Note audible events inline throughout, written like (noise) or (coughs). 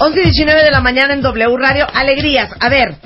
11 y 19 de la mañana en W Radio. Alegrías. A ver,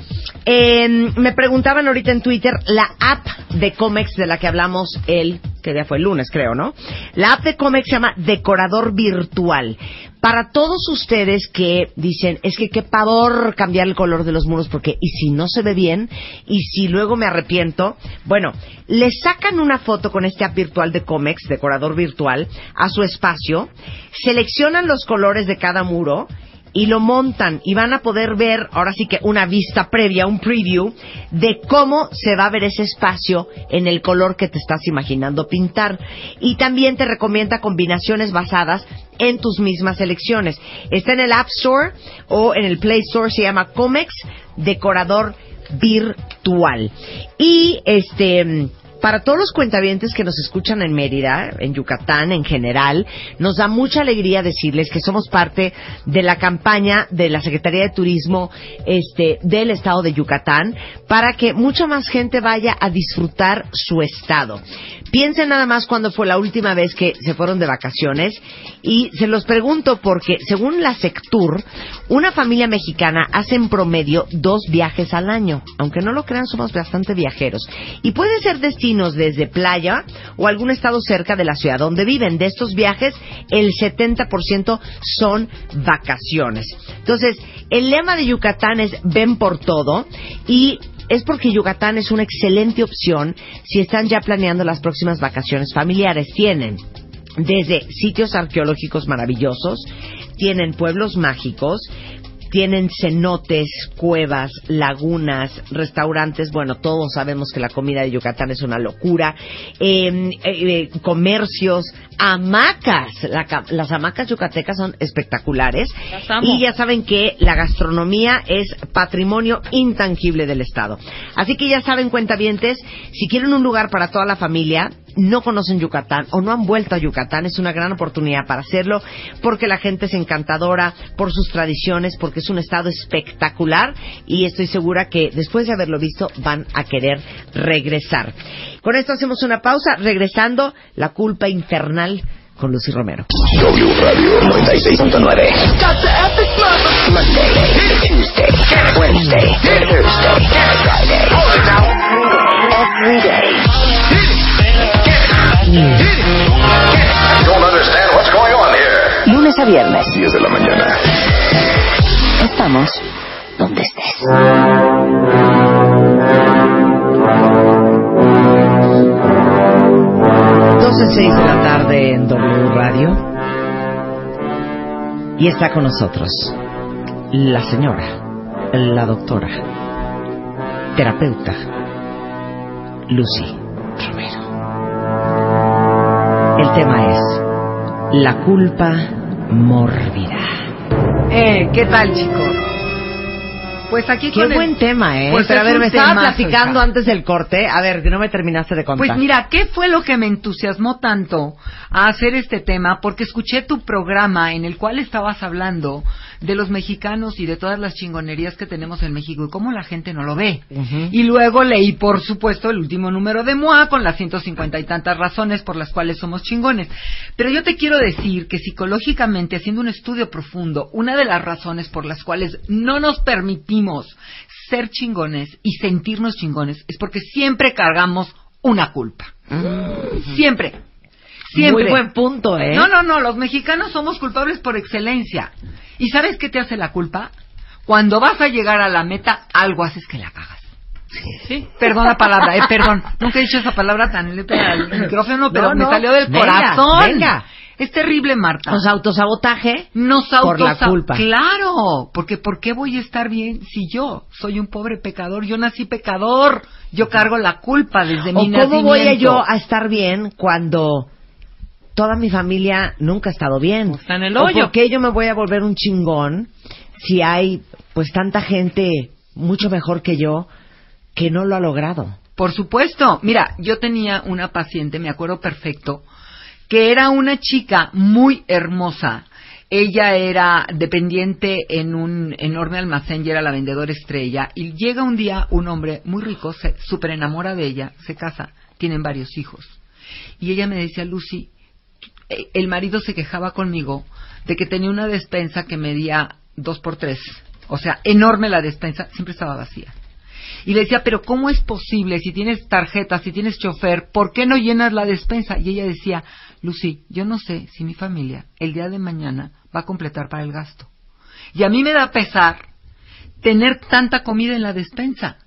eh, me preguntaban ahorita en Twitter la app de Comex de la que hablamos el, que ya fue el lunes creo, ¿no? La app de Comex se llama Decorador Virtual. Para todos ustedes que dicen, es que qué pavor cambiar el color de los muros porque, y si no se ve bien, y si luego me arrepiento, bueno, le sacan una foto con este app virtual de Comex, Decorador Virtual, a su espacio, seleccionan los colores de cada muro, y lo montan y van a poder ver ahora sí que una vista previa, un preview de cómo se va a ver ese espacio en el color que te estás imaginando pintar. Y también te recomienda combinaciones basadas en tus mismas elecciones. Está en el App Store o en el Play Store, se llama Comex Decorador Virtual. Y este para todos los cuentavientes que nos escuchan en Mérida, en Yucatán en general, nos da mucha alegría decirles que somos parte de la campaña de la Secretaría de Turismo este, del Estado de Yucatán para que mucha más gente vaya a disfrutar su estado. Piensen nada más cuando fue la última vez que se fueron de vacaciones y se los pregunto porque según la Sectur, una familia mexicana hace en promedio dos viajes al año. Aunque no lo crean, somos bastante viajeros. Y puede ser desde playa o algún estado cerca de la ciudad donde viven. De estos viajes, el 70% son vacaciones. Entonces, el lema de Yucatán es ven por todo y es porque Yucatán es una excelente opción si están ya planeando las próximas vacaciones familiares. Tienen desde sitios arqueológicos maravillosos, tienen pueblos mágicos, tienen cenotes, cuevas, lagunas, restaurantes. Bueno, todos sabemos que la comida de Yucatán es una locura. Eh, eh, comercios, hamacas. La, las hamacas yucatecas son espectaculares. Y ya saben que la gastronomía es patrimonio intangible del Estado. Así que ya saben, cuentavientes, si quieren un lugar para toda la familia, no conocen Yucatán o no han vuelto a Yucatán, es una gran oportunidad para hacerlo porque la gente es encantadora por sus tradiciones, porque es un estado espectacular y estoy segura que después de haberlo visto van a querer regresar. Con esto hacemos una pausa, regresando la culpa infernal con Lucy Romero. W Radio 96.9. here. Lunes a viernes. 10 de la mañana. Estamos donde estés. 12.06 de la tarde en W Radio. Y está con nosotros la señora, la doctora, terapeuta, Lucy Romero. El tema es la culpa mórbida. Eh, ¿qué tal, chicos? Pues aquí Qué con el- buen tema, ¿eh? Pues Pero a ver, me estaba platicando hija. antes del corte. A ver, que no me terminaste de contar. Pues mira, ¿qué fue lo que me entusiasmó tanto a hacer este tema? Porque escuché tu programa en el cual estabas hablando de los mexicanos y de todas las chingonerías que tenemos en México y cómo la gente no lo ve. Y luego leí, por supuesto, el último número de MOA con las 150 y tantas razones por las cuales somos chingones. Pero yo te quiero decir que psicológicamente, haciendo un estudio profundo, una de las razones por las cuales no nos permitimos ser chingones y sentirnos chingones es porque siempre cargamos una culpa. Siempre. Siempre. Muy buen punto, ¿eh? No, no, no, los mexicanos somos culpables por excelencia. ¿Y sabes qué te hace la culpa? Cuando vas a llegar a la meta, algo haces que la cagas. Sí, perdón la palabra, eh, perdón. (laughs) Nunca he dicho esa palabra tan letra al micrófono, pero No, me salió del Venga, corazón. venga. Es terrible, Marta. O sea, autosabotaje Nos por la culpa. Claro, porque ¿por qué voy a estar bien si yo soy un pobre pecador? Yo nací pecador. Yo cargo la culpa desde ¿O mi cómo nacimiento. voy a yo a estar bien cuando toda mi familia nunca ha estado bien? Está en el ¿O hoyo. por qué yo me voy a volver un chingón si hay pues tanta gente mucho mejor que yo que no lo ha logrado? Por supuesto. Mira, yo tenía una paciente, me acuerdo perfecto, que era una chica muy hermosa. Ella era dependiente en un enorme almacén y era la vendedora estrella. Y llega un día un hombre muy rico, se súper enamora de ella, se casa, tienen varios hijos. Y ella me decía, Lucy, el marido se quejaba conmigo de que tenía una despensa que medía dos por tres. O sea, enorme la despensa, siempre estaba vacía. Y le decía, pero ¿cómo es posible si tienes tarjeta, si tienes chofer, ¿por qué no llenas la despensa? Y ella decía, Lucy, yo no sé si mi familia el día de mañana va a completar para el gasto. Y a mí me da pesar tener tanta comida en la despensa.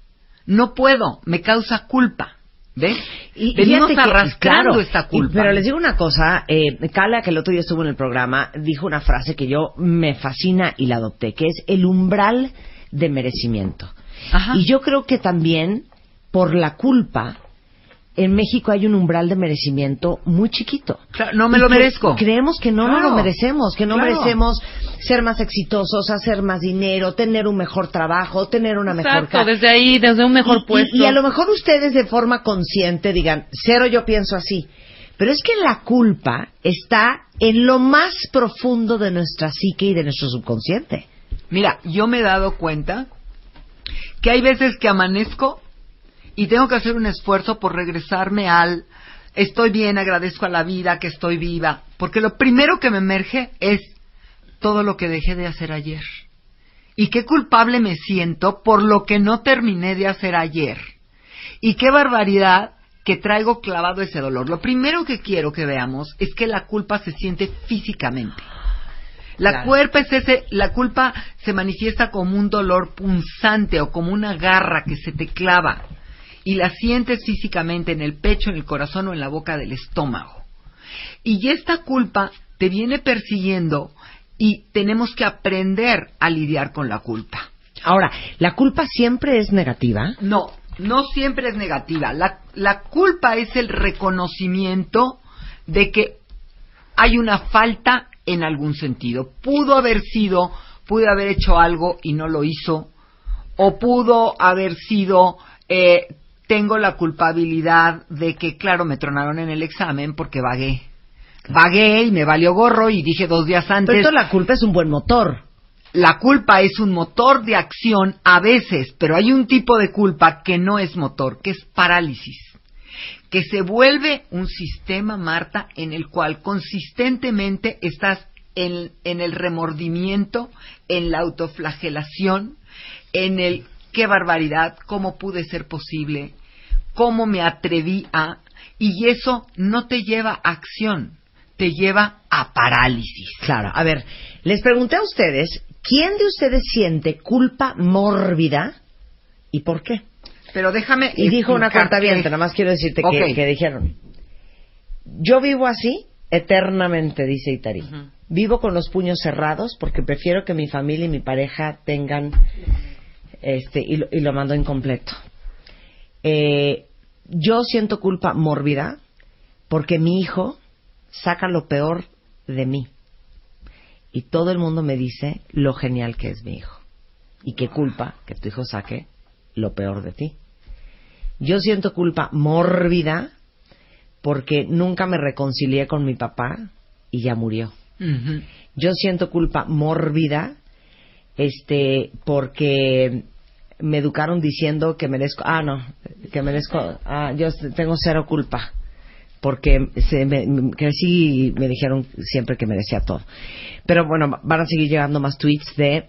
No puedo, me causa culpa. ¿Ves? Y Venimos fíjate que, arrastrando claro, esta y- culpa. pero les digo una cosa, eh, Carla, que el otro día estuvo en el programa, dijo una frase que yo me fascina y la adopté, que es el umbral de merecimiento. Ajá. Y yo creo que también, por la culpa, en México hay un umbral de merecimiento muy chiquito. Claro, no me Y lo merezco. Creemos que no nos Claro. lo merecemos, que no Claro. merecemos ser más exitosos, hacer más dinero, tener un mejor trabajo, tener una mejor Exacto, casa. desde ahí, desde un mejor Y- puesto. Y, a lo mejor ustedes de forma consciente digan, cero yo pienso así. Pero es que la culpa está en lo más profundo de nuestra psique y de nuestro subconsciente. Mira, yo me he dado cuenta que hay veces que amanezco y tengo que hacer un esfuerzo por regresarme al estoy bien, agradezco a la vida que estoy viva, porque lo primero que me emerge es todo lo que dejé de hacer ayer. Y qué culpable me siento por lo que no terminé de hacer ayer. Y qué barbaridad que traigo clavado ese dolor. Lo primero que quiero que veamos es que la culpa se siente físicamente. La Claro. es ese, la culpa se manifiesta como un dolor punzante o como una garra que se te clava y la sientes físicamente en el pecho, en el corazón o en la boca del estómago. Y esta culpa te viene persiguiendo y tenemos que aprender a lidiar con la culpa. Ahora, ¿la culpa siempre es negativa? No, no siempre es negativa. La, la culpa es el reconocimiento de que hay una falta en algún sentido. Pudo haber sido, pudo haber hecho algo y no lo hizo, o pudo haber sido, eh, tengo la culpabilidad de que, claro, me tronaron en el examen porque vagué. Vagué y me valió gorro y dije dos días antes. Pero esto la culpa es un buen motor. La culpa es un motor de acción a veces, pero hay un tipo de culpa que no es motor, que es parálisis, que se vuelve un sistema, Marta, en el cual consistentemente estás en, en el remordimiento, en la autoflagelación, en el qué barbaridad, cómo pude ser posible, cómo me atreví a, y eso no te lleva a acción, te lleva a parálisis. Claro, a ver, les pregunté a ustedes, ¿quién de ustedes siente culpa mórbida y por qué? Pero déjame. Y dijo una cuenta bien, nada más quiero decirte que, que dijeron. Yo vivo así eternamente, dice Itari. Vivo con los puños cerrados porque prefiero que mi familia y mi pareja tengan este y lo, y lo mando incompleto. Eh, yo siento culpa mórbida porque mi hijo saca lo peor de mí y todo el mundo me dice lo genial que es mi hijo y qué culpa que tu hijo saque lo peor de ti. Yo siento culpa mórbida porque nunca me reconcilié con mi papá y ya murió. Yo siento culpa mórbida este porque me educaron diciendo que merezco ah no que merezco ah yo tengo cero culpa porque se me, crecí y me dijeron siempre que merecía todo pero bueno van a seguir llegando más tweets de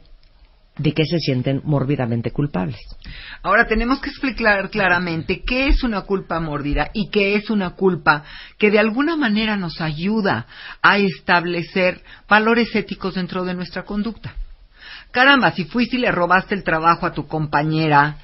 de que se sienten mórbidamente culpables Ahora tenemos que explicar claramente qué es una culpa mórbida y qué es una culpa que de alguna manera nos ayuda a establecer valores éticos dentro de nuestra conducta. Caramba, si fuiste y le robaste el trabajo a tu compañera,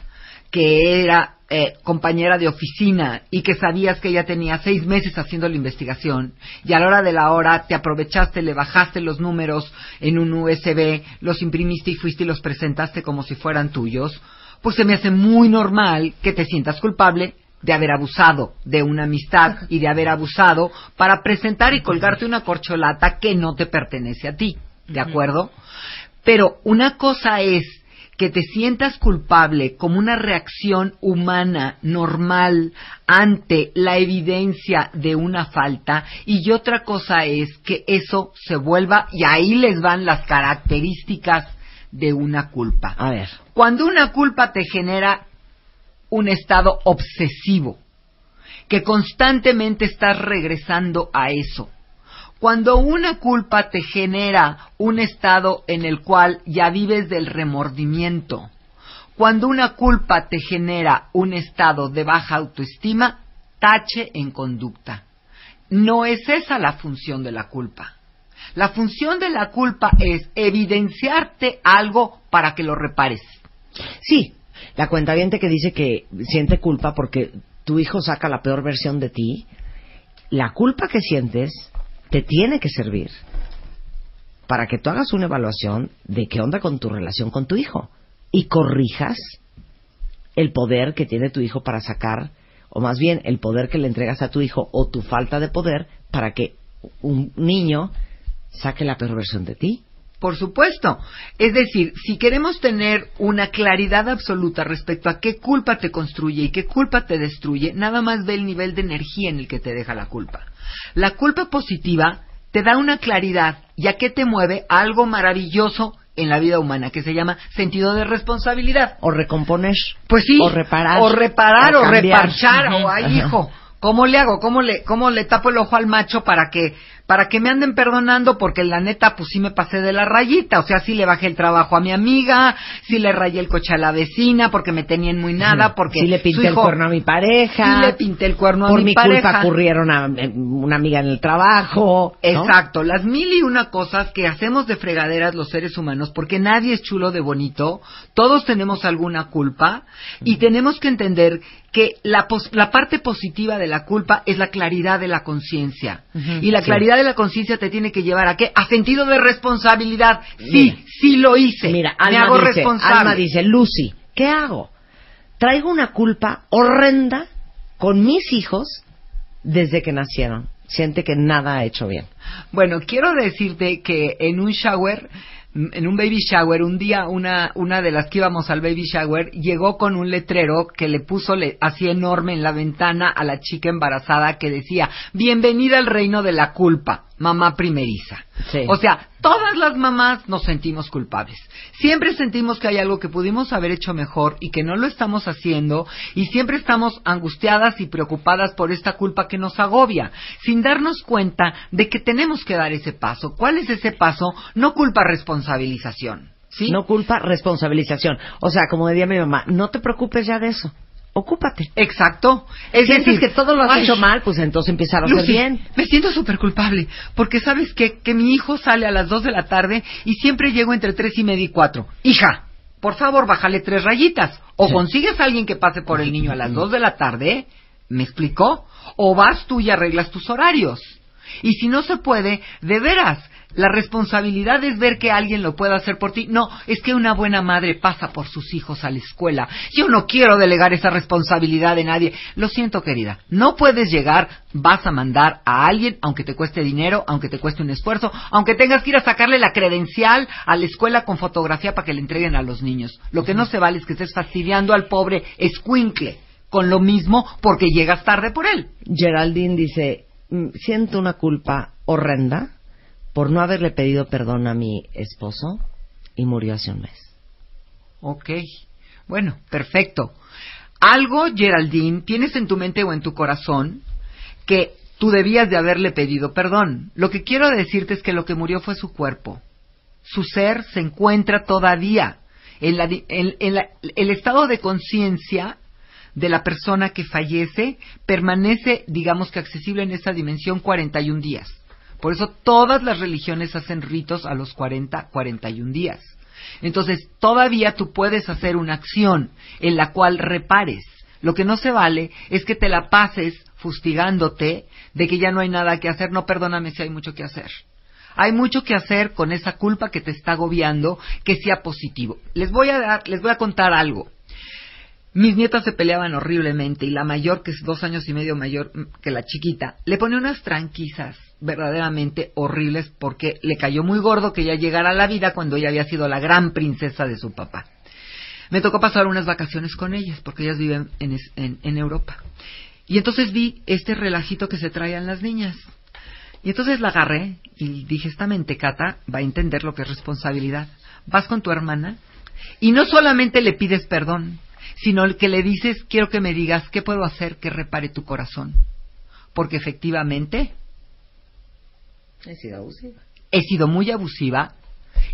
que era eh, compañera de oficina y que sabías que ella tenía seis meses haciendo la investigación y a la hora de la hora te aprovechaste, le bajaste los números en un USB, los imprimiste y fuiste y los presentaste como si fueran tuyos, pues se me hace muy normal que te sientas culpable de haber abusado de una amistad y de haber abusado para presentar y colgarte una corcholata que no te pertenece a ti, ¿de acuerdo? Pero una cosa es que te sientas culpable como una reacción humana normal ante la evidencia de una falta y otra cosa es que eso se vuelva y ahí les van las características de una culpa. A ver. Cuando una culpa te genera un estado obsesivo, que constantemente estás regresando a eso. Cuando una culpa te genera un estado en el cual ya vives del remordimiento, cuando una culpa te genera un estado de baja autoestima, tache en conducta. No es esa la función de la culpa. La función de la culpa es evidenciarte algo para que lo repares. Sí, la cuenta que dice que siente culpa porque tu hijo saca la peor versión de ti, la culpa que sientes te tiene que servir para que tú hagas una evaluación de qué onda con tu relación con tu hijo y corrijas el poder que tiene tu hijo para sacar, o más bien el poder que le entregas a tu hijo o tu falta de poder para que un niño saque la peor versión de ti. Por supuesto. Es decir, si queremos tener una claridad absoluta respecto a qué culpa te construye y qué culpa te destruye, nada más ve el nivel de energía en el que te deja la culpa. La culpa positiva te da una claridad y a qué te mueve algo maravilloso en la vida humana que se llama sentido de responsabilidad. O recomponer. Pues sí. O reparar. O reparar o, reparchar. O ay, hijo, ¿cómo le hago? ¿Cómo le, ¿Cómo le tapo el ojo al macho para que para que me anden perdonando porque la neta pues sí me pasé de la rayita, o sea, sí le bajé el trabajo a mi amiga, sí le rayé el coche a la vecina porque me tenían muy nada, porque sí le pinté el cuerno a mi pareja, sí le pinté el cuerno a mi, Por mi culpa ocurrieron a eh, una amiga en el trabajo. Exacto, las mil y una cosas que hacemos de fregaderas los seres humanos porque nadie es chulo de bonito, todos tenemos alguna culpa y tenemos que entender que la, la parte positiva de la culpa es la claridad de la conciencia. y la claridad de la conciencia te tiene que llevar a qué? A sentido de responsabilidad. Sí, sí lo hice. Mira, Alma me hago dice, responsable. Alma dice, Lucy, ¿qué hago? Traigo una culpa horrenda con mis hijos desde que nacieron. Siente que nada ha hecho bien. Bueno, quiero decirte que en un shower en un baby shower, un día una, una de las que íbamos al baby shower llegó con un letrero que le puso así enorme en la ventana a la chica embarazada que decía, bienvenida al reino de la culpa mamá primeriza. O sea, todas las mamás nos sentimos culpables. Siempre sentimos que hay algo que pudimos haber hecho mejor y que no lo estamos haciendo y siempre estamos angustiadas y preocupadas por esta culpa que nos agobia, sin darnos cuenta de que tenemos que dar ese paso. ¿Cuál es ese paso? No culpa, responsabilización. ¿Sí? No culpa, responsabilización. O sea, como decía mi mamá, no te preocupes ya de eso ocúpate. Exacto. Es Sientes que todo lo has hecho mal, pues entonces empezar a hacer bien. Me siento súper culpable, porque sabes qué? que mi hijo sale a las dos de la tarde y siempre llego entre tres y media y cuatro. Hija, por favor, bájale tres rayitas. O consigues a alguien que pase por el niño a las dos de la tarde, ¿me explicó? O vas tú y arreglas tus horarios. Y si no se puede, de veras, la responsabilidad es ver que alguien lo pueda hacer por ti. No, es que una buena madre pasa por sus hijos a la escuela. Yo no quiero delegar esa responsabilidad de nadie. Lo siento, querida. No puedes llegar, vas a mandar a alguien, aunque te cueste dinero, aunque te cueste un esfuerzo, aunque tengas que ir a sacarle la credencial a la escuela con fotografía para que le entreguen a los niños. Lo que no se vale es que estés fastidiando al pobre escuincle con lo mismo porque llegas tarde por él. Geraldine dice, mm, siento una culpa horrenda por no haberle pedido perdón a mi esposo y murió hace un mes. Ok, bueno, perfecto. Algo, Geraldine, tienes en tu mente o en tu corazón que tú debías de haberle pedido perdón. Lo que quiero decirte es que lo que murió fue su cuerpo. Su ser se encuentra todavía. En, el estado de conciencia de la persona que fallece permanece, digamos que accesible en esa dimensión 41 días. Por eso todas las religiones hacen ritos a los 40, 41 días. Entonces, todavía tú puedes hacer una acción en la cual repares. Lo que no se vale es que te la pases fustigándote de que ya no hay nada que hacer. No, perdóname si hay mucho que hacer. Hay mucho que hacer con esa culpa que te está agobiando, que sea positivo. Les voy a dar, les voy a contar algo. Mis nietas se peleaban horriblemente y la mayor, que es dos años y medio mayor que la chiquita, le pone unas tranquisas verdaderamente horribles porque le cayó muy gordo que ella llegara a la vida cuando ella había sido la gran princesa de su papá. Me tocó pasar unas vacaciones con ellas porque ellas viven en, en, en Europa. Y entonces vi este relajito que se traían las niñas. Y entonces la agarré y dije, esta mentecata va a entender lo que es responsabilidad. Vas con tu hermana y no solamente le pides perdón, sino que le dices, quiero que me digas qué puedo hacer que repare tu corazón. Porque efectivamente he sido abusiva. He sido muy abusiva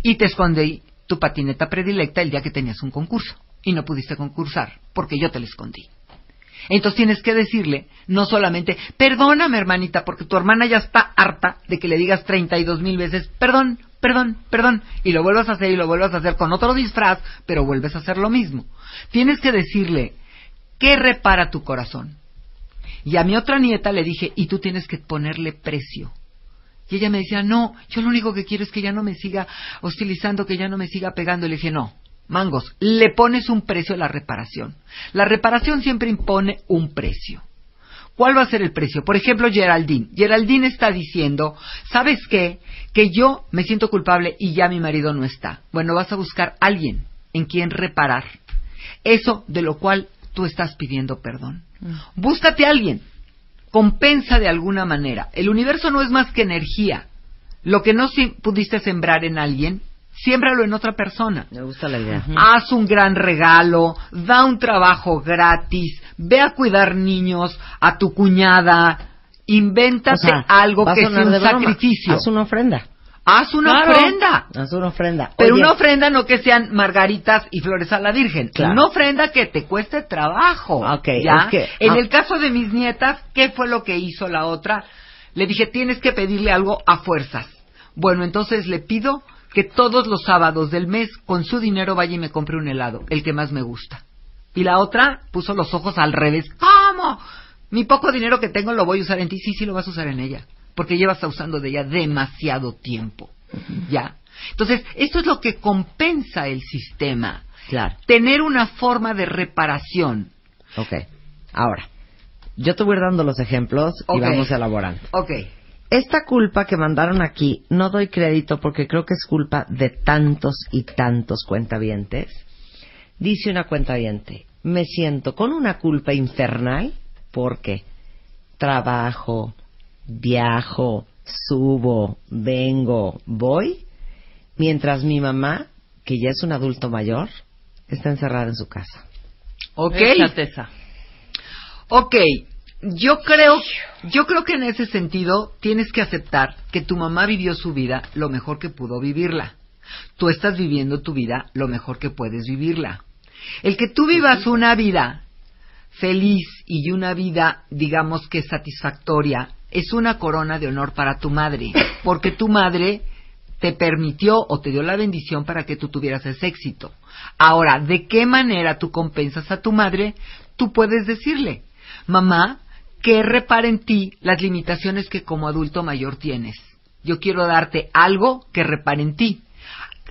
y te escondí tu patineta predilecta el día que tenías un concurso y no pudiste concursar porque yo te la escondí. Entonces tienes que decirle, no solamente, perdóname hermanita, porque tu hermana ya está harta de que le digas treinta y dos mil veces, perdón, perdón, perdón, y lo vuelvas a hacer y lo vuelvas a hacer con otro disfraz, pero vuelves a hacer lo mismo. Tienes que decirle, ¿qué repara tu corazón? Y a mi otra nieta le dije, y tú tienes que ponerle precio. Y ella me decía, no, yo lo único que quiero es que ya no me siga hostilizando, que ya no me siga pegando. Y le dije, no, mangos, le pones un precio a la reparación. La reparación siempre impone un precio. ¿Cuál va a ser el precio? Por ejemplo, Geraldine. Geraldine está diciendo, ¿sabes qué? Que yo me siento culpable y ya mi marido no está. Bueno, vas a buscar a alguien en quien reparar. Eso de lo cual tú estás pidiendo perdón. Mm. Búscate a alguien. Compensa de alguna manera. El universo no es más que energía. Lo que no pudiste sembrar en alguien, siémbralo en otra persona. Me gusta la idea. Haz un gran regalo, da un trabajo gratis, ve a cuidar niños a tu cuñada, invéntate algo que sea un sacrificio. Haz una ofrenda. Haz una ofrenda. Haz una ofrenda. Pero una ofrenda no que sean margaritas y flores a la Virgen. Una ofrenda que te cueste trabajo. Okay, ¿ya? En ah. el caso de mis nietas, ¿qué fue lo que hizo la otra? Le dije, tienes que pedirle algo a fuerzas. Bueno, entonces le pido que todos los sábados del mes con su dinero vaya y me compre un helado, el que más me gusta. Y la otra puso los ojos al revés. ¿Cómo? Mi poco dinero que tengo lo voy a usar en ti. Sí, sí, lo vas a usar en ella. Porque llevas usando de ella demasiado tiempo. ¿Ya? Entonces, esto es lo que compensa el sistema. Claro. Tener una forma de reparación. Ok. Ahora, yo te voy dando los ejemplos y vamos elaborando. Ok. Esta culpa que mandaron aquí, no doy crédito porque creo que es culpa de tantos y tantos cuentavientes. Dice una cuentaviente, me siento con una culpa infernal porque trabajo, viajo, subo, vengo, voy, mientras mi mamá, que ya es un adulto mayor, está encerrada en su casa. Ok. Ok, yo creo, yo creo que en ese sentido tienes que aceptar que tu mamá vivió su vida lo mejor que pudo vivirla. Tú estás viviendo tu vida lo mejor que puedes vivirla. El que tú vivas una vida feliz y una vida, digamos que satisfactoria, es una corona de honor para tu madre, porque tu madre te permitió o te dio la bendición para que tú tuvieras ese éxito. Ahora, ¿de qué manera tú compensas a tu madre? Tú puedes decirle, mamá, que repare en ti las limitaciones que como adulto mayor tienes. Yo quiero darte algo que repare en ti,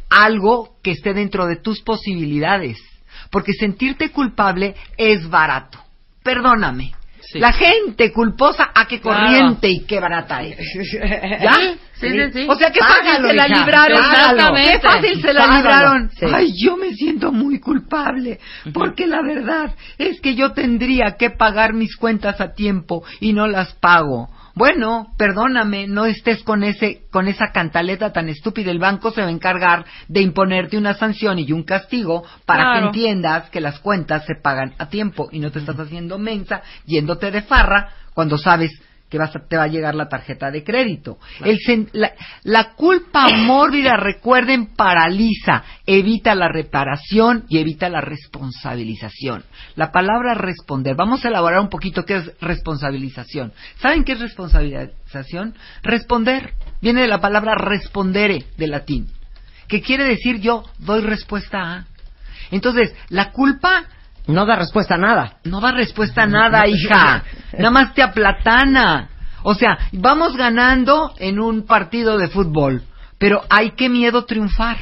algo que esté dentro de tus posibilidades, porque sentirte culpable es barato. Perdóname. La gente culposa, a qué corriente y qué barata (laughs) es. ¿Ya? Sí, sí, sí. O sea, qué fácil se la libraron. Qué fácil se la libraron. Ay, yo me siento muy culpable. Porque la verdad es que yo tendría que pagar mis cuentas a tiempo y no las pago. Bueno, perdóname, no estés con ese con esa cantaleta tan estúpida. El banco se va a encargar de imponerte una sanción y un castigo para que entiendas que las cuentas se pagan a tiempo y no te estás haciendo mensa yéndote de farra cuando sabes que vas te va a llegar la tarjeta de crédito. El, la, culpa (coughs) mórbida, recuerden, paraliza, evita la reparación y evita la responsabilización. La palabra responder, vamos a elaborar un poquito qué es responsabilización. ¿Saben qué es responsabilización? Responder, viene de la palabra respondere, de latín. que quiere decir yo doy respuesta a. Entonces, la culpa No da respuesta a nada. no da respuesta a nada, (laughs) hija. Nada más te aplatana. O sea, vamos ganando en un partido de fútbol, pero hay que miedo triunfar.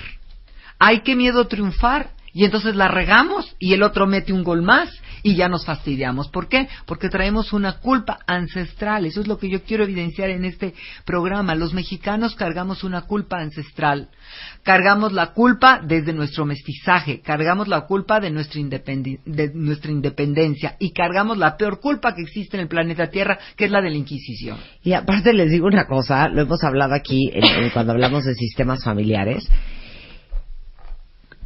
Hay que miedo triunfar y entonces la regamos y el otro mete un gol más y ya nos fastidiamos. ¿Por qué? Porque traemos una culpa ancestral. Eso es lo que yo quiero evidenciar en este programa. Los mexicanos cargamos una culpa ancestral. Cargamos la culpa desde nuestro mestizaje, cargamos la culpa de nuestra, de nuestra independencia y cargamos la peor culpa que existe en el planeta Tierra, que es la de la Inquisición. Y aparte les digo una cosa, lo hemos hablado aquí cuando hablamos de sistemas familiares.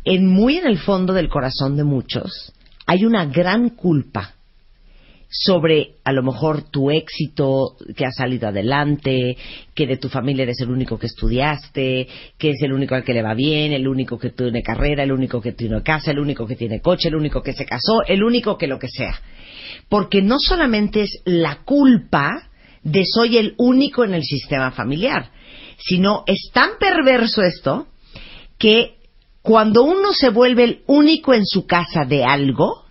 En muy en el fondo del corazón de muchos hay una gran culpa sobre a lo mejor tu éxito, que has salido adelante, que de tu familia eres el único que estudiaste, que es el único al que le va bien, el único que tiene carrera, el único que tiene casa, el único que tiene coche, el único que se casó, el único que lo que sea. Porque no solamente es la culpa de soy el único en el sistema familiar, sino es tan perverso esto que cuando uno se vuelve el único en su casa de algo,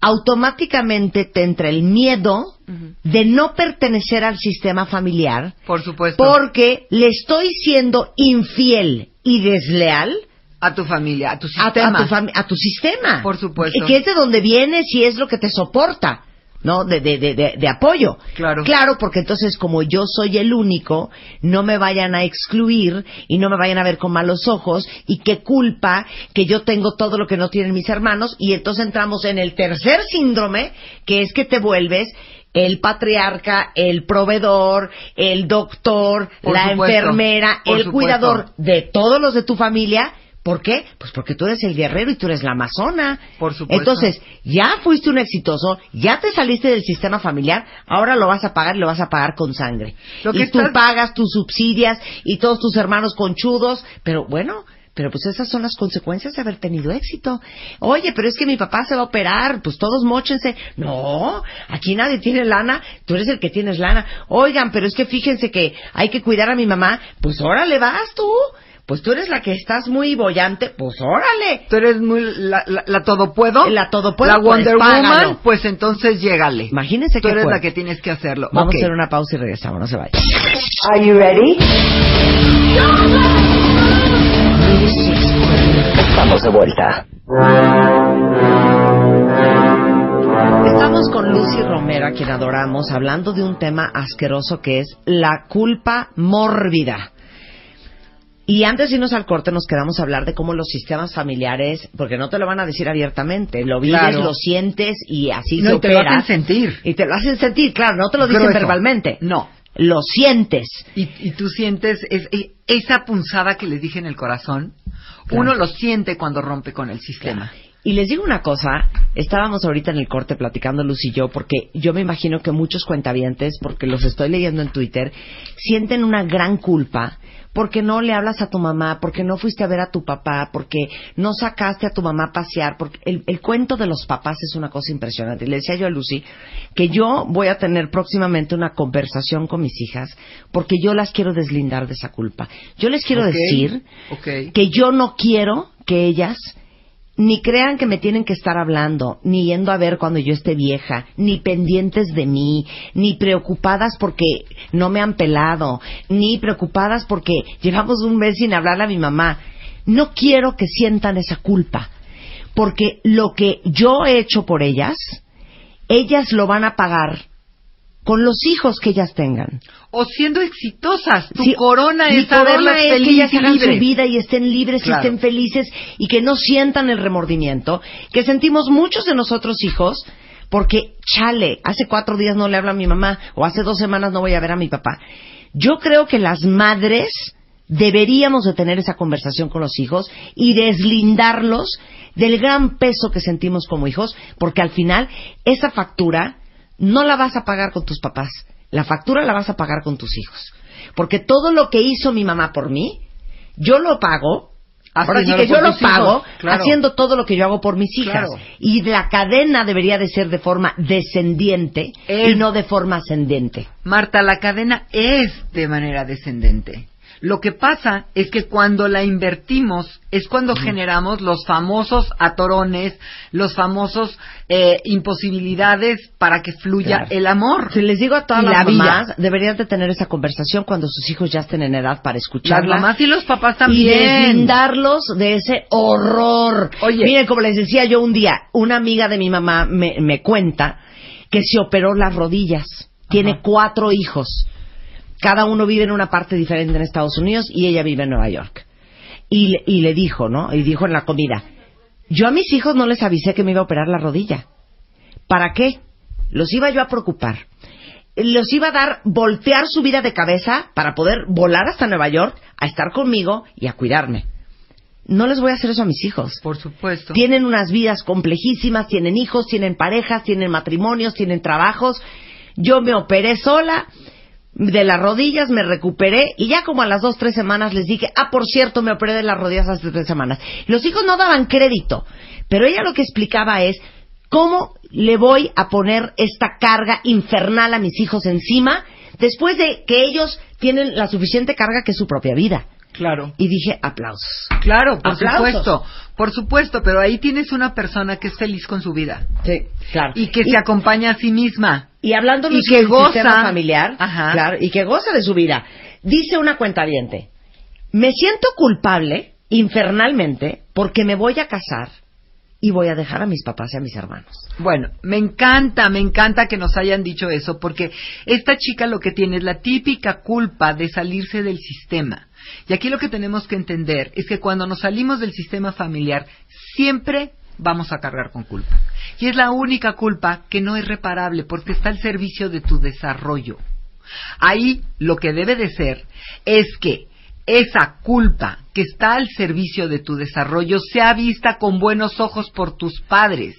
automáticamente te entra el miedo de no pertenecer al sistema familiar Por supuesto. porque le estoy siendo infiel y desleal a tu familia, a tu sistema. a tu, fami- a tu sistema. Por supuesto. Que es de donde vienes y es lo que te soporta, ¿no? De, de, de, de, de apoyo. Claro. Claro, porque entonces como yo soy el único, no me vayan a excluir y no me vayan a ver con malos ojos y qué culpa que yo tengo todo lo que no tienen mis hermanos y entonces entramos en el tercer síndrome, que es que te vuelves el patriarca, el proveedor, el doctor, Por la supuesto, enfermera, por el supuesto. cuidador de todos los de tu familia. ¿Por qué? Pues porque tú eres el guerrero y tú eres la amazona. Por supuesto. Entonces, ya fuiste un exitoso, ya te saliste del sistema familiar, ahora lo vas a pagar y lo vas a pagar con sangre. Lo que y tú estás- pagas tus subsidias y todos tus hermanos conchudos, pero bueno, pero pues esas son las consecuencias de haber tenido éxito. Oye, pero es que mi papá se va a operar, pues todos mochense. No, aquí nadie tiene lana, tú eres el que tienes lana. Oigan, pero es que fíjense que hay que cuidar a mi mamá, pues órale vas tú. Pues tú eres la que estás muy bollante, pues órale. Tú eres muy la, la, la todopuedo. La todopuedo, La Wonder pues, págalo. Woman, pues entonces llégale. Imagínense Tú qué eres fuerte. la que tienes que hacerlo. Vamos a hacer una pausa y regresamos, no se vayan. Are you ready? Estamos de vuelta. Estamos con Lucy Romero, a quien adoramos, hablando de un tema asqueroso que es la culpa mórbida. Y antes de irnos al corte nos quedamos a hablar de cómo los sistemas familiares, porque no te lo van a decir abiertamente, lo vives, Claro. lo sientes y así No, se y te lo hacen sentir. Y te lo hacen sentir, claro, no te lo dicen verbalmente. No. Lo sientes. Y, y tú sientes es- e- esa punzada que les dije en el corazón, Claro. uno lo siente cuando rompe con el sistema. Y les digo una cosa, estábamos ahorita en el corte platicando Luz y yo, porque yo me imagino que muchos cuentavientes, porque los estoy leyendo en Twitter, sienten una gran culpa porque no le hablas a tu mamá, porque no fuiste a ver a tu papá, porque no sacaste a tu mamá a pasear, porque el, el cuento de los papás es una cosa impresionante. Y le decía yo a Lucy que yo voy a tener próximamente una conversación con mis hijas porque yo las quiero deslindar de esa culpa. Yo les quiero decir que yo no quiero que ellas ni crean que me tienen que estar hablando, ni yendo a ver cuando yo esté vieja, ni pendientes de mí, ni preocupadas porque no me han pelado, ni preocupadas porque llevamos un mes sin hablarle a mi mamá. No quiero que sientan esa culpa, porque lo que yo he hecho por ellas, ellas lo van a pagar con los hijos que ellas tengan. O siendo exitosas. Tu Sí, corona es corona es que ellas hagan su vida y estén libres Claro. y estén felices y que no sientan el remordimiento que sentimos muchos de nosotros hijos porque, chale, hace cuatro días no le hablo a mi mamá o hace dos semanas no voy a ver a mi papá. Yo creo que las madres deberíamos de tener esa conversación con los hijos y deslindarlos del gran peso que sentimos como hijos porque al final esa factura no la vas a pagar con tus papás, la factura la vas a pagar con tus hijos. Porque todo lo que hizo mi mamá por mí, yo lo pago. Ahora sí Haciéndolo que yo lo pago claro. haciendo todo lo que yo hago por mis hijas. Claro. Y la cadena debería de ser de forma descendiente Es- y no de forma ascendente. Marta, la cadena es de manera descendente. Lo que pasa es que cuando la invertimos es cuando generamos los famosos atorones, los famosos eh, imposibilidades para que fluya Claro. el amor. Si les digo a todas Y las la vida. mamás, deberían de tener esa conversación cuando sus hijos ya estén en edad para Las escucharla. mamás y los papás y también. deslindarlos de ese horror. Oye. Miren, como les decía yo un día, una amiga de mi mamá me, me cuenta que se operó las rodillas. Tiene Ajá. cuatro hijos. Cada uno vive en una parte diferente en Estados Unidos y ella vive en Nueva York. Y, le- y le dijo, ¿no? Y dijo en la comida, yo a mis hijos no les avisé que me iba a operar la rodilla. ¿Para qué? Los iba yo a preocupar. Los iba a dar voltear su vida de cabeza para poder volar hasta Nueva York, a estar conmigo y a cuidarme. No les voy a hacer eso a mis hijos. Por supuesto. Tienen unas vidas complejísimas, tienen hijos, tienen parejas, tienen matrimonios, tienen trabajos. Yo me operé sola de las rodillas, me recuperé y ya como a las dos, tres semanas les dije, ah, por cierto, me operé de las rodillas hace tres semanas. Los hijos no daban crédito, pero ella lo que explicaba es cómo le voy a poner esta carga infernal a mis hijos encima después de que ellos tienen la suficiente carga que es su propia vida. Claro. Y dije, aplausos. Claro, por Aplausos. supuesto. Por supuesto, pero ahí tienes una persona que es feliz con su vida. Sí, claro. Y que se acompaña a sí misma. Y hablando que goza. sistema familiar, Ajá. claro, y que goza de su vida. Dice una cuentaviente, me siento culpable, infernalmente, porque me voy a casar y voy a dejar a mis papás y a mis hermanos. Bueno, me encanta, me encanta que nos hayan dicho eso, porque esta chica lo que tiene es la típica culpa de salirse del sistema. Y aquí lo que tenemos que entender es que cuando nos salimos del sistema familiar, siempre vamos a cargar con culpa. Y es la única culpa que no es reparable, porque está al servicio de tu desarrollo. Ahí lo que debe de ser es que esa culpa que está al servicio de tu desarrollo sea vista con buenos ojos por tus padres.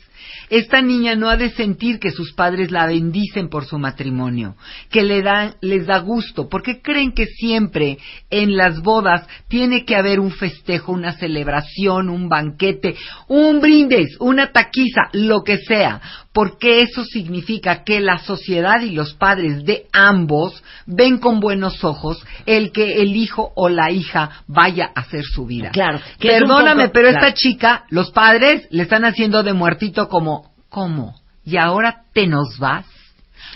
Esta niña no ha de sentir que sus padres la bendicen por su matrimonio, que le les da gusto, porque creen que siempre en las bodas tiene que haber un festejo, una celebración, un banquete, un brindis, una taquiza, lo que sea, porque eso significa que la sociedad y los padres de ambos ven con buenos ojos el que el hijo o la hija vaya a hacer su vida. Claro, es Perdóname, poco- pero claro. esta chica, los padres le están haciendo de muertito como, ¿cómo? ¿Y ahora te nos vas?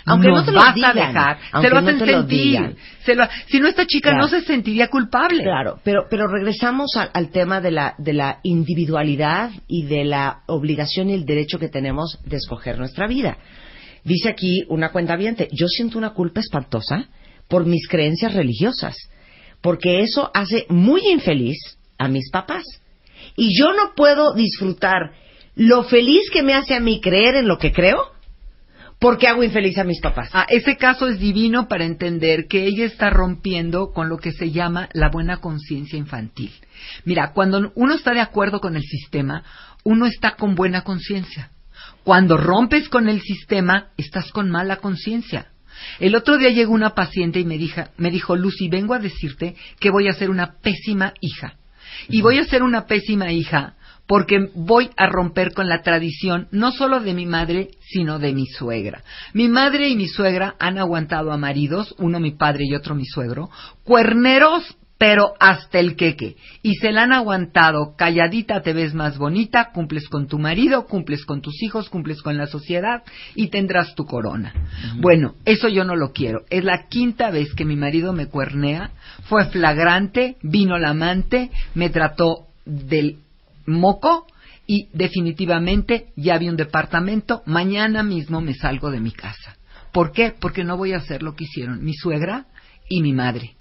Aunque nos no te lo vas digan, a dejar, se lo no hacen te lo sentir. Se lo- si no, esta chica Claro. no se sentiría culpable. Claro, pero, pero regresamos al, al tema de la, de la individualidad y de la obligación y el derecho que tenemos de escoger nuestra vida. Dice aquí una cuenta yo siento una culpa espantosa por mis creencias religiosas, porque eso hace muy infeliz a mis papás. Y yo no puedo disfrutar lo feliz que me hace a mí creer en lo que creo, porque hago infeliz a mis papás. Ah, ese caso es divino para entender que ella está rompiendo con lo que se llama la buena conciencia infantil. Mira, cuando uno está de acuerdo con el sistema, uno está con buena conciencia. Cuando rompes con el sistema, estás con mala conciencia. El otro día llegó una paciente y me dijo, me dijo, Lucy, vengo a decirte que voy a ser una pésima hija. Y voy a ser una pésima hija porque voy a romper con la tradición no solo de mi madre, sino de mi suegra. Mi madre y mi suegra han aguantado a maridos, uno mi padre y otro mi suegro, cuerneros pero hasta el queque. Y se la han aguantado, calladita te ves más bonita, cumples con tu marido, cumples con tus hijos, cumples con la sociedad y tendrás tu corona. Bueno, eso yo no lo quiero. Es la quinta vez que mi marido me cuernea, fue flagrante, vino la amante, me trató del moco y definitivamente ya vi un departamento, mañana mismo me salgo de mi casa. ¿Por qué? Porque no voy a hacer lo que hicieron mi suegra y mi madre.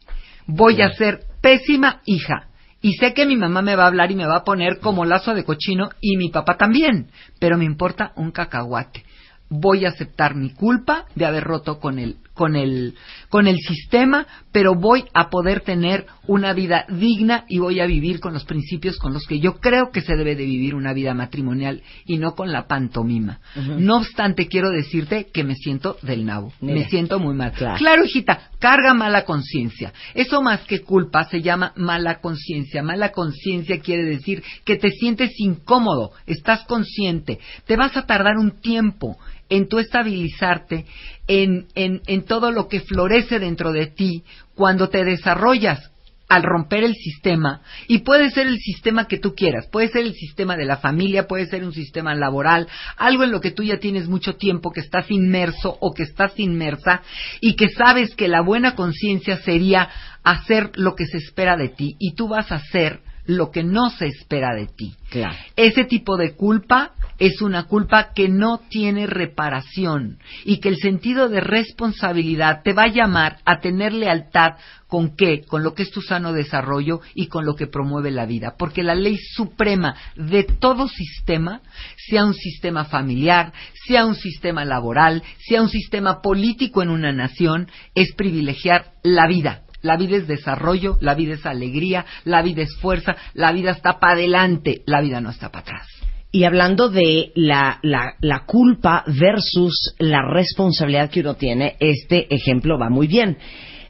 Voy a ser pésima hija. Y sé que mi mamá me va a hablar y me va a poner como lazo de cochino y mi papá también, pero me importa un cacahuate. Voy a aceptar mi culpa de haber roto con el con el con el sistema, pero voy a poder tener una vida digna y voy a vivir con los principios con los que yo creo que se debe de vivir una vida matrimonial y no con la pantomima. No obstante, quiero decirte que me siento del nabo, Mira. me siento muy mal. Claro. Claro, hijita, carga mala conciencia. Eso más que culpa se llama mala conciencia. Mala conciencia quiere decir que te sientes incómodo, estás consciente, te vas a tardar un tiempo en tu estabilizarte, en, en, en todo lo que florece dentro de ti cuando te desarrollas al romper el sistema, y puede ser el sistema que tú quieras, puede ser el sistema de la familia, puede ser un sistema laboral, algo en lo que tú ya tienes mucho tiempo, que estás inmerso o que estás inmersa, y que sabes que la buena conciencia sería hacer lo que se espera de ti, y tú vas a hacer lo que no se espera de ti. Claro. Ese tipo de culpa es una culpa que no tiene reparación y que el sentido de responsabilidad te va a llamar a tener lealtad con qué, con lo que es tu sano desarrollo y con lo que promueve la vida, porque la ley suprema de todo sistema, sea un sistema familiar, sea un sistema laboral, sea un sistema político en una nación, es privilegiar la vida. La vida es desarrollo, la vida es alegría, la vida es fuerza, la vida está para adelante, la vida no está para atrás. Y hablando de la, la, la culpa versus la responsabilidad que uno tiene, este ejemplo va muy bien.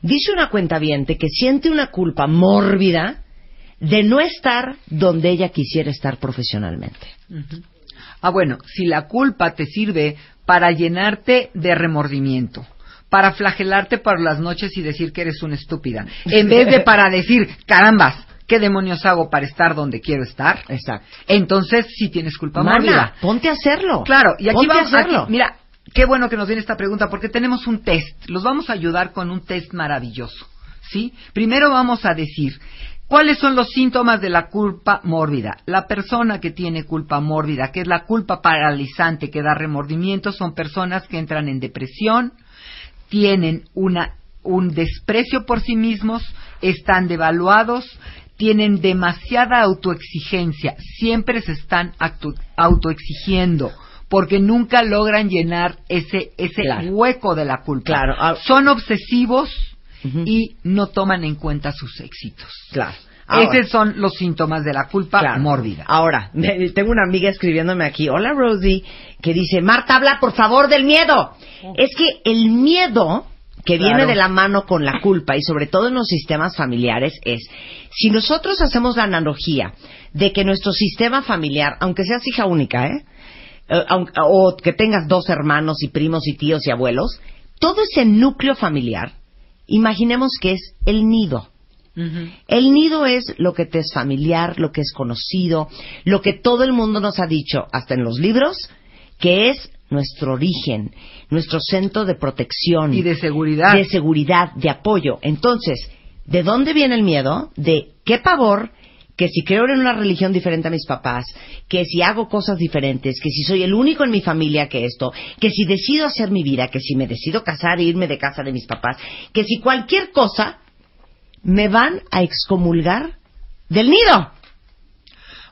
Dice una cuenta que siente una culpa mórbida de no estar donde ella quisiera estar profesionalmente. Ah, bueno, si la culpa te sirve para llenarte de remordimiento, para flagelarte por las noches y decir que eres una estúpida, en vez de para decir, carambas, ¿qué demonios hago para estar donde quiero estar? Exacto. Entonces, sí tienes culpa Mana, mórbida. ponte a hacerlo. Claro, y aquí Ponte a vamos a hacerlo. mira, qué bueno que nos viene esta pregunta porque tenemos un test. Los vamos a ayudar con un test maravilloso, ¿sí? Primero vamos a decir ¿Cuáles son los síntomas de la culpa mórbida? La persona que tiene culpa mórbida, que es la culpa paralizante que da remordimiento, son personas que entran en depresión, tienen una, un desprecio por sí mismos, están devaluados, tienen demasiada autoexigencia, siempre se están autoexigiendo porque nunca logran llenar ese ese Claro. hueco de la culpa. Claro, ah- Son obsesivos y no toman en cuenta sus éxitos. Claro. Ahora- Esos son los síntomas de la culpa Claro. mórbida. Ahora, me- tengo una amiga escribiéndome aquí, hola Rosie, que dice, Marta, habla por favor del miedo. Es que el miedo que Claro. viene de la mano con la culpa y sobre todo en los sistemas familiares es, si nosotros hacemos la analogía de que nuestro sistema familiar, aunque seas hija única, ¿eh? Eh, o que tengas dos hermanos y primos y tíos y abuelos, todo ese núcleo familiar, imaginemos que es el nido. El nido es lo que te es familiar, lo que es conocido, lo que todo el mundo nos ha dicho, hasta en los libros, que es nuestro origen, nuestro centro de protección. Y de seguridad. De seguridad, de apoyo. Entonces, ¿de dónde viene el miedo? De qué pavor que si creo en una religión diferente a mis papás, que si hago cosas diferentes, que si soy el único en mi familia que esto, que si decido hacer mi vida, que si me decido casar e irme de casa de mis papás, que si cualquier cosa, me van a excomulgar del nido.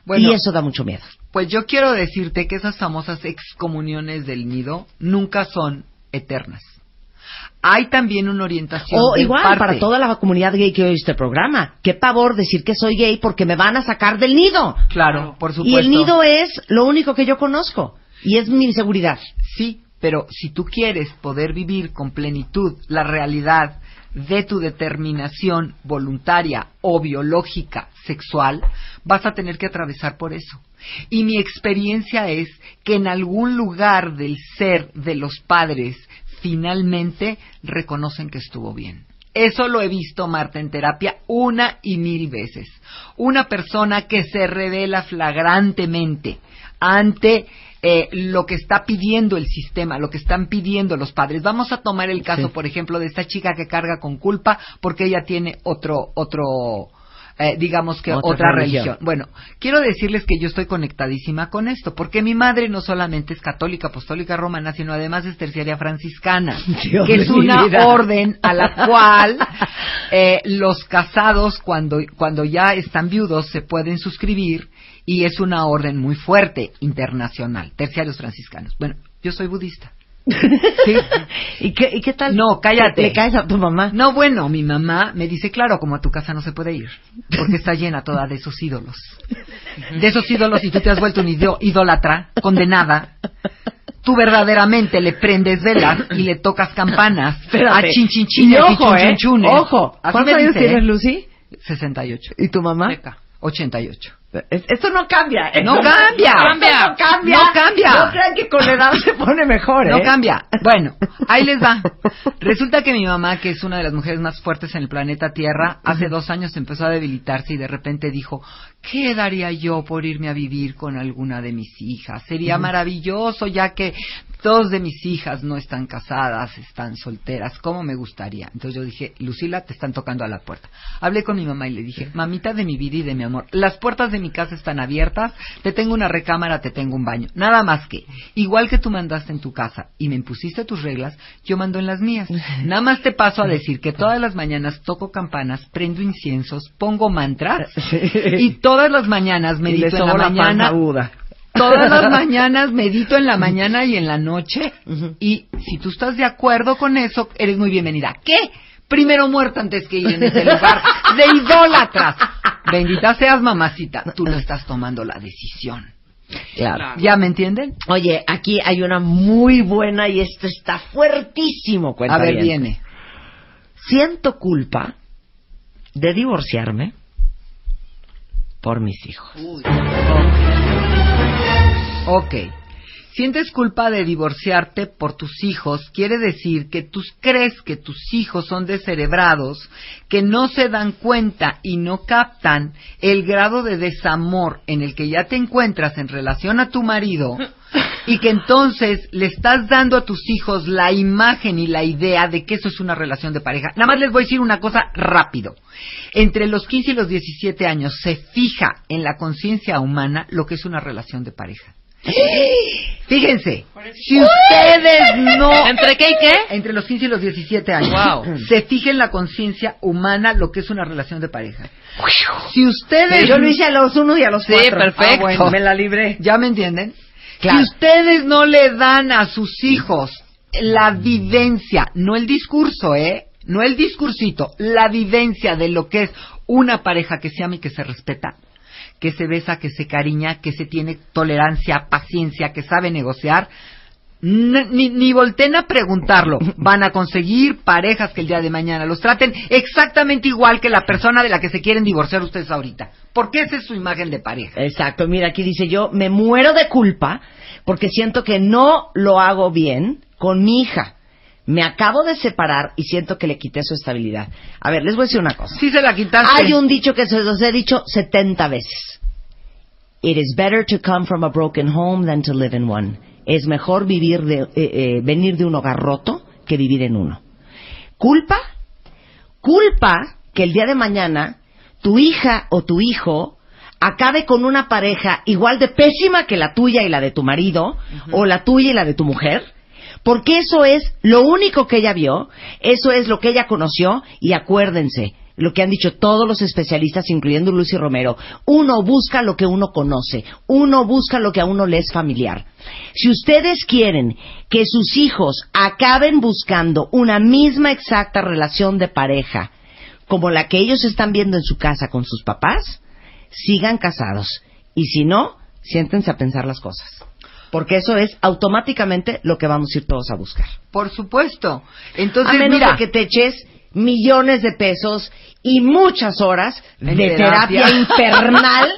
Bueno, y eso da mucho miedo. Pues yo quiero decirte que esas famosas excomuniones del nido nunca son eternas. Hay también una orientación. O igual, parte. para toda la comunidad gay que oye este programa. Qué pavor decir que soy gay porque me van a sacar del nido. Claro, por supuesto. Y el nido es lo único que yo conozco. Y es mi seguridad. Sí, pero si tú quieres poder vivir con plenitud la realidad de tu determinación voluntaria o biológica sexual, vas a tener que atravesar por eso. Y mi experiencia es que en algún lugar del ser de los padres finalmente reconocen que estuvo bien. Eso lo he visto, Marta, en terapia una y mil veces. Una persona que se revela flagrantemente ante eh, lo que está pidiendo el sistema, lo que están pidiendo los padres. Vamos a tomar el caso, Sí. por ejemplo, de esta chica que carga con culpa porque ella tiene otro, otro, eh, digamos que Otra otra, religión. religión. Bueno, quiero decirles que yo estoy conectadísima con esto, porque mi madre no solamente es católica, apostólica romana, sino además es terciaria franciscana, (laughs) Dios que es una vida. orden a la cual (laughs) eh, los casados cuando, cuando ya están viudos se pueden suscribir y es una orden muy fuerte internacional, terciarios franciscanos. Bueno, yo soy budista. Sí. (laughs) ¿Y qué, y qué tal? No, cállate. Le caes a tu mamá. No, bueno, mi mamá me dice, claro, como a tu casa no se puede ir, porque está llena toda de esos ídolos. De esos ídolos y tú te has vuelto un idólatra, condenada. Tú verdaderamente le prendes velas y le tocas campanas Espérate. a chinchinchines Y y, ojo, ¿eh? Ojo. Así ¿Cuántos años tienes, ¿eh? Lucy? 68. ¿Y tu mamá? Meca. 88. Es- Esto no cambia. ¿eh? No cambia. Esto Cambia. No cambia. No cambia. No crean que con la edad se pone mejor, No ¿eh? cambia. Bueno, ahí les va. Resulta que mi mamá, que es una de las mujeres más fuertes en el planeta Tierra, hace dos años empezó a debilitarse y de repente dijo, ¿qué daría yo por irme a vivir con alguna de mis hijas? Sería maravilloso ya que dos de mis hijas no están casadas, están solteras. ¿Cómo me gustaría? Entonces yo dije, Lucila, te están tocando a la puerta. Hablé con mi mamá y le dije, mamita de mi vida y de mi amor, las puertas de mi casa están abiertas, te tengo una recámara, te tengo un baño. Nada más que, igual que tú mandaste en tu casa y me impusiste tus reglas, yo mando en las mías. (laughs) Nada más te paso a decir que todas las mañanas toco campanas, prendo inciensos, pongo mantras (laughs) y todas las mañanas medito en la mañana. Todas las (laughs) mañanas medito en la mañana y en la noche. Y si tú estás de acuerdo con eso, eres muy bienvenida. ¿Qué? Primero muerta antes que ir en ese lugar de idólatras. Bendita seas, mamacita. Tú no estás tomando la decisión. Claro. ¿Ya me entienden? Oye, aquí hay una muy buena y esto está fuertísimo. A ver, bien. viene. Siento culpa de divorciarme por mis hijos. Ok. Sientes culpa de divorciarte por tus hijos, quiere decir que tú crees que tus hijos son descerebrados, que no se dan cuenta y no captan el grado de desamor en el que ya te encuentras en relación a tu marido (coughs) y que entonces le estás dando a tus hijos la imagen y la idea de que eso es una relación de pareja. Nada más les voy a decir una cosa rápido. Entre los 15 y los 17 años se fija en la conciencia humana lo que es una relación de pareja. (gasps) Fíjense, si ustedes no... (laughs) ¿Entre qué y qué? Entre los 15 y los 17 años. Wow. (clears throat) Se fija en la conciencia humana lo que es una relación de pareja. Si ustedes... Yo lo hice a los uno y a los Sí, cuatro. perfecto. Ah, bueno, me la libré. ¿Ya me entienden? Claro. Si ustedes no le dan a sus hijos la vivencia, no el discurso, ¿eh? No el discursito, la vivencia de lo que es una pareja que se ama y que se respeta, que se besa, que se cariña, que se tiene tolerancia, paciencia, que sabe negociar, ni, ni volteen a preguntarlo. (laughs) Van a conseguir parejas que el día de mañana los traten exactamente igual que la persona de la que se quieren divorciar ustedes ahorita. Porque esa es su imagen de pareja. Exacto, mira, aquí dice yo, me muero de culpa porque siento que no lo hago bien con mi hija. Me acabo de separar y siento que le quité su estabilidad. A ver, les voy a decir una cosa. Sí se la quitaste. Hay un dicho que se los he dicho 70 veces. It is better to come from a broken home than to live in one. Es mejor vivir de, eh, eh, venir de un hogar roto que vivir en uno. ¿Culpa? Culpa que el día de mañana tu hija o tu hijo acabe con una pareja igual de pésima que la tuya y la de tu marido, o la tuya y la de tu mujer, porque eso es lo único que ella vio, eso es lo que ella conoció, y acuérdense, lo que han dicho todos los especialistas, incluyendo Lucy Romero, uno busca lo que uno conoce, uno busca lo que a uno le es familiar. Si ustedes quieren que sus hijos acaben buscando una misma exacta relación de pareja, como la que ellos están viendo en su casa con sus papás, sigan casados. Y si no, siéntense a pensar las cosas. Porque eso es automáticamente lo que vamos a ir todos a buscar. Por supuesto. Entonces, a menos mira, de que te eches millones de pesos y muchas horas de terapia. terapia (laughs) infernal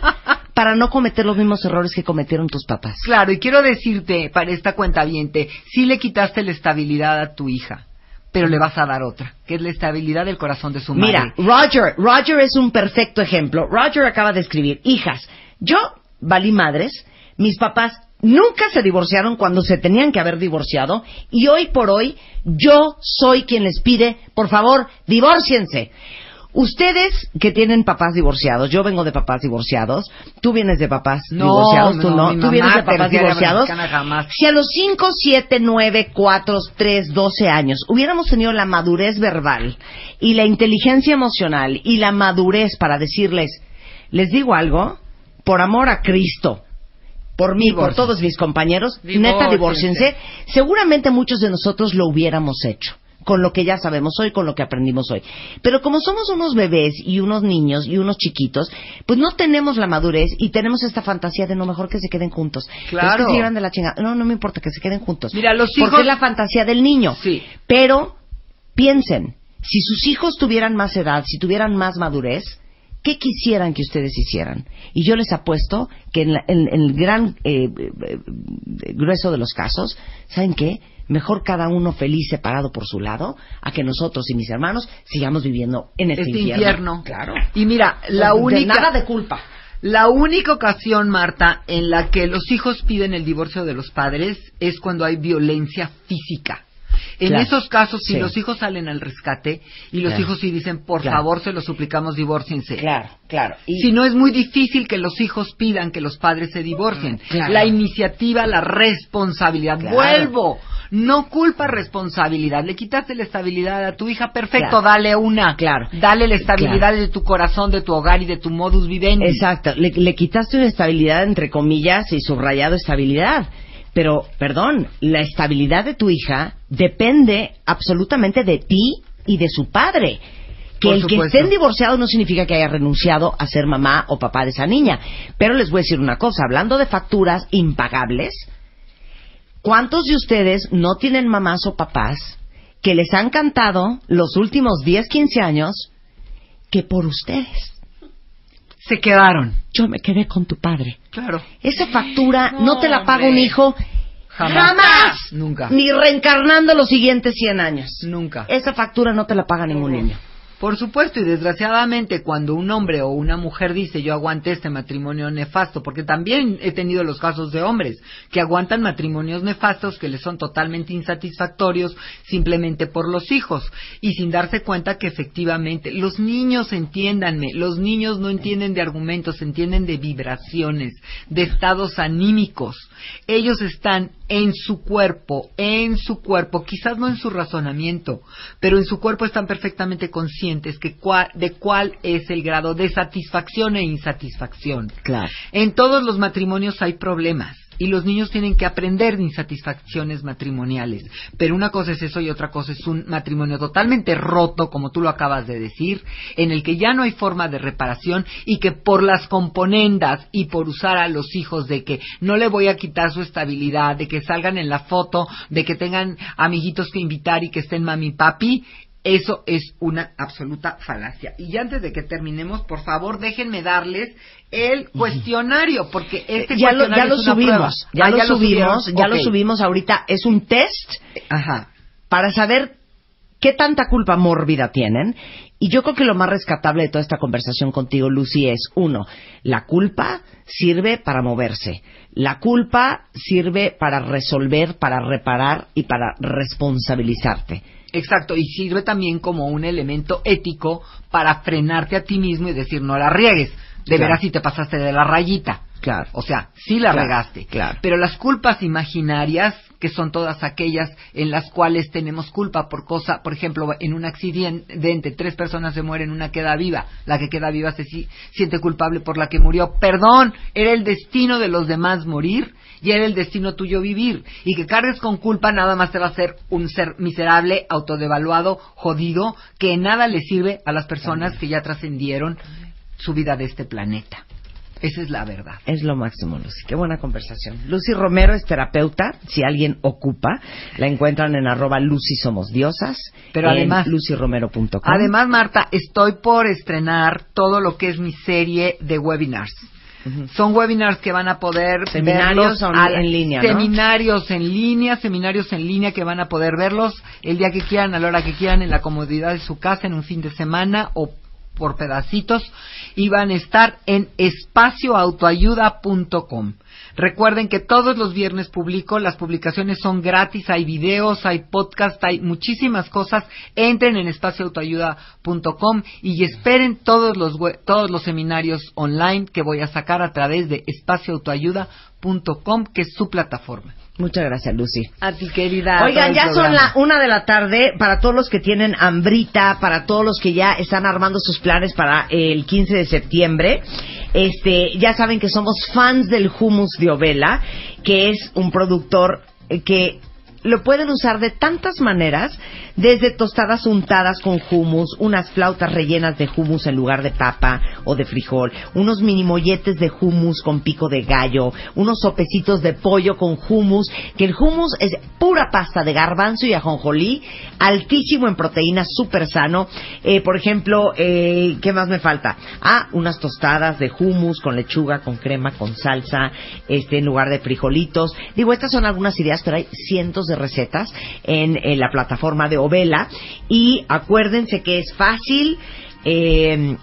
para no cometer los mismos errores que cometieron tus papás. claro, y quiero decirte, para esta cuenta viente, sí le quitaste la estabilidad a tu hija, pero le vas a dar otra, que es la estabilidad del corazón de su madre. Mira, Roger, Roger es un perfecto ejemplo. Roger acaba de escribir, hijas, yo valí madres, mis papás nunca se divorciaron cuando se tenían que haber divorciado y hoy por hoy yo soy quien les pide, por favor, divórciense. Ustedes que tienen papás divorciados, yo vengo de papás divorciados, tú vienes de papás No, divorciados, tú no, tú vienes de papás divorciados. jamás. Si a los 5, 7, 9, 4, 3, 12 años hubiéramos tenido la madurez verbal y la inteligencia emocional y la madurez para decirles, les digo algo, por amor a Cristo, por mí, por todos mis compañeros, neta, Divórciense. seguramente muchos de nosotros lo hubiéramos hecho con lo que ya sabemos hoy, con lo que aprendimos hoy. Pero como somos unos bebés y unos niños y unos chiquitos, pues no tenemos la madurez y tenemos esta fantasía de no mejor que se queden juntos. Claro. Es que se llevan de la chingada. No, no me importa que se queden juntos. Mira, los Porque hijos- es la fantasía del niño. Sí. Pero piensen, si sus hijos tuvieran más edad, si tuvieran más madurez, ¿qué quisieran que ustedes hicieran? Y yo les apuesto que en, la- en- en el gran eh, eh, eh, grueso de los casos, ¿saben qué? Mejor cada uno feliz separado por su lado, a que nosotros y mis hermanos sigamos viviendo en este, Este infierno. Claro. Y mira, la única nada de culpa. La única ocasión, Marta, en la que los hijos piden el divorcio de los padres es cuando hay violencia física. En Claro. esos casos, si Sí. los hijos salen al rescate y los Claro. hijos sí dicen, por Claro. favor, se lo suplicamos, divórciense. Claro, claro. Y Si no es muy difícil que los hijos pidan que los padres se divorcien. Claro. La iniciativa, la responsabilidad. Vuelvo. No culpa responsabilidad. Le quitaste la estabilidad a tu hija. Perfecto, dale una. Claro. Dale la estabilidad de tu corazón, de tu hogar y de tu modus vivendi. Exacto, le, le quitaste una estabilidad entre comillas y subrayado estabilidad. Pero, perdón, la estabilidad de tu hija depende absolutamente de ti y de su padre. Que el que estén divorciados no significa que haya renunciado a ser mamá o papá de esa niña. Pero les voy a decir una cosa, hablando de facturas impagables, ¿cuántos de ustedes no tienen mamás o papás que les han cantado los últimos 10, 15 años que por ustedes? Se quedaron. Yo me quedé con tu padre. Claro. Esa factura no, No, te la paga un hijo Jamás. Nunca. Ni reencarnando los siguientes 100 años. Nunca. Esa factura no te la paga ningún niño. Por supuesto, y desgraciadamente cuando un hombre o una mujer dice yo aguanté este matrimonio nefasto, porque también he tenido los casos de hombres que aguantan matrimonios nefastos que les son totalmente insatisfactorios simplemente por los hijos y sin darse cuenta que efectivamente los niños, entiéndanme, los niños no entienden de argumentos, entienden de vibraciones, de estados anímicos. Ellos están en su cuerpo, en su cuerpo, quizás no en su razonamiento, pero en su cuerpo están perfectamente conscientes que cua- de cuál es el grado de satisfacción e insatisfacción. Claro. En todos los matrimonios hay problemas y los niños tienen que aprender de insatisfacciones matrimoniales. Pero una cosa es eso y otra cosa es un matrimonio totalmente roto, como tú lo acabas de decir, en el que ya no hay forma de reparación y que por las componendas y por usar a los hijos de que no le voy a quitar su estabilidad, de que salgan en la foto, de que tengan amiguitos que invitar y que estén mami y papi, eso es una absoluta falacia. Y antes de que terminemos, por favor, déjenme darles el cuestionario, porque este ya lo, cuestionario ya lo es una subimos. Ya, Ah, lo subimos. subieron? Ya lo subimos ahorita. Es un test Ajá. para saber qué tanta culpa mórbida tienen. Y yo creo que lo más rescatable de toda esta conversación contigo, Lucy, es uno, la culpa sirve para moverse. La culpa sirve para resolver, para reparar y para responsabilizarte. Exacto, y sirve también como un elemento ético para frenarte a ti mismo y decir no la riegues. De Claro. veras si te pasaste de la rayita. Claro. O sea, sí la Claro, regaste. claro. Pero las culpas imaginarias, que son todas aquellas en las cuales tenemos culpa por cosa, por ejemplo, en un accidente, tres personas se mueren, una queda viva. La que queda viva se si- siente culpable por la que murió. Perdón, era el destino de los demás morir y era el destino tuyo vivir. Y que cargues con culpa nada más te va a hacer un ser miserable, autodevaluado, jodido, que nada le sirve a las personas que ya trascendieron su vida de este planeta. Esa es la verdad. Es lo máximo, Lucy. Qué buena conversación. Lucy Romero es terapeuta. Si alguien ocupa, la encuentran en arroba Lucy Somos Diosas. Pero en además- lucyromero.com. Además, Marta, estoy por estrenar todo lo que es mi serie de webinars. Son webinars que van a poder Seminarios verlos on- al- en línea, ¿no? Seminarios en línea, seminarios en línea que van a poder verlos el día que quieran, a la hora que quieran, en la comodidad de su casa, en un fin de semana o por pedacitos y van a estar en espacioautoayuda.com. Recuerden que todos los viernes publico, las publicaciones son gratis, hay videos, hay podcast, hay muchísimas cosas. Entren en espacioautoayuda.com y esperen todos los todos los seminarios online que voy a sacar a través de espacioautoayuda.com, que es su plataforma. Muchas gracias, Lucy. A ti, querida. Oigan, ya son la una de la tarde para todos los que tienen hambrita, para todos los que ya están armando sus planes para el 15 de septiembre. Este, ya saben que somos fans del hummus de Ovela, que es un productor eh, que lo pueden usar de tantas maneras, desde tostadas untadas con hummus, unas flautas rellenas de hummus en lugar de papa o de frijol, unos mini molletes de hummus con pico de gallo, unos sopecitos de pollo con hummus, que el hummus es pura pasta de garbanzo y ajonjolí, altísimo en proteínas, súper sano. Eh, por ejemplo, eh, ¿qué más me falta? Ah, unas tostadas de hummus con lechuga, con crema, con salsa, este, en lugar de frijolitos. Digo, estas son algunas ideas, pero hay cientos de recetas en, la plataforma de Ovela. Y acuérdense que es fácil. Eh,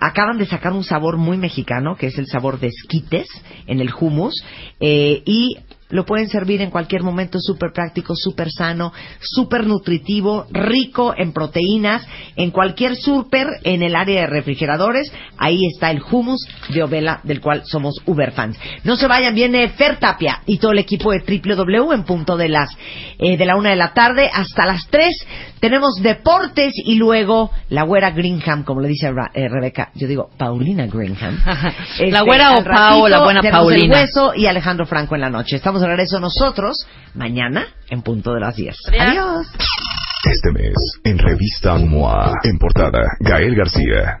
acaban de sacar un sabor muy mexicano, que es el sabor de esquites en el hummus, eh, y lo pueden servir en cualquier momento, súper práctico, súper sano, súper nutritivo, rico en proteínas, en cualquier súper en el área de refrigeradores, ahí está el hummus de Ovela, del cual somos uber fans. No se vayan, viene Fer Tapia y todo el equipo de W en punto de las eh, de la una de la tarde hasta las tres. Tenemos deportes y luego la güera Greenham, como le dice Ra- eh, Rebeca, yo digo Paulina Greenham. Este, (laughs) La güera o al Pau, la buena Paulina. El hueso y Alejandro Franco en la noche. Estamos de regreso nosotros mañana en punto de las 10. Adiós. Adiós. Este mes, en Revista MOA, en portada, Gael García.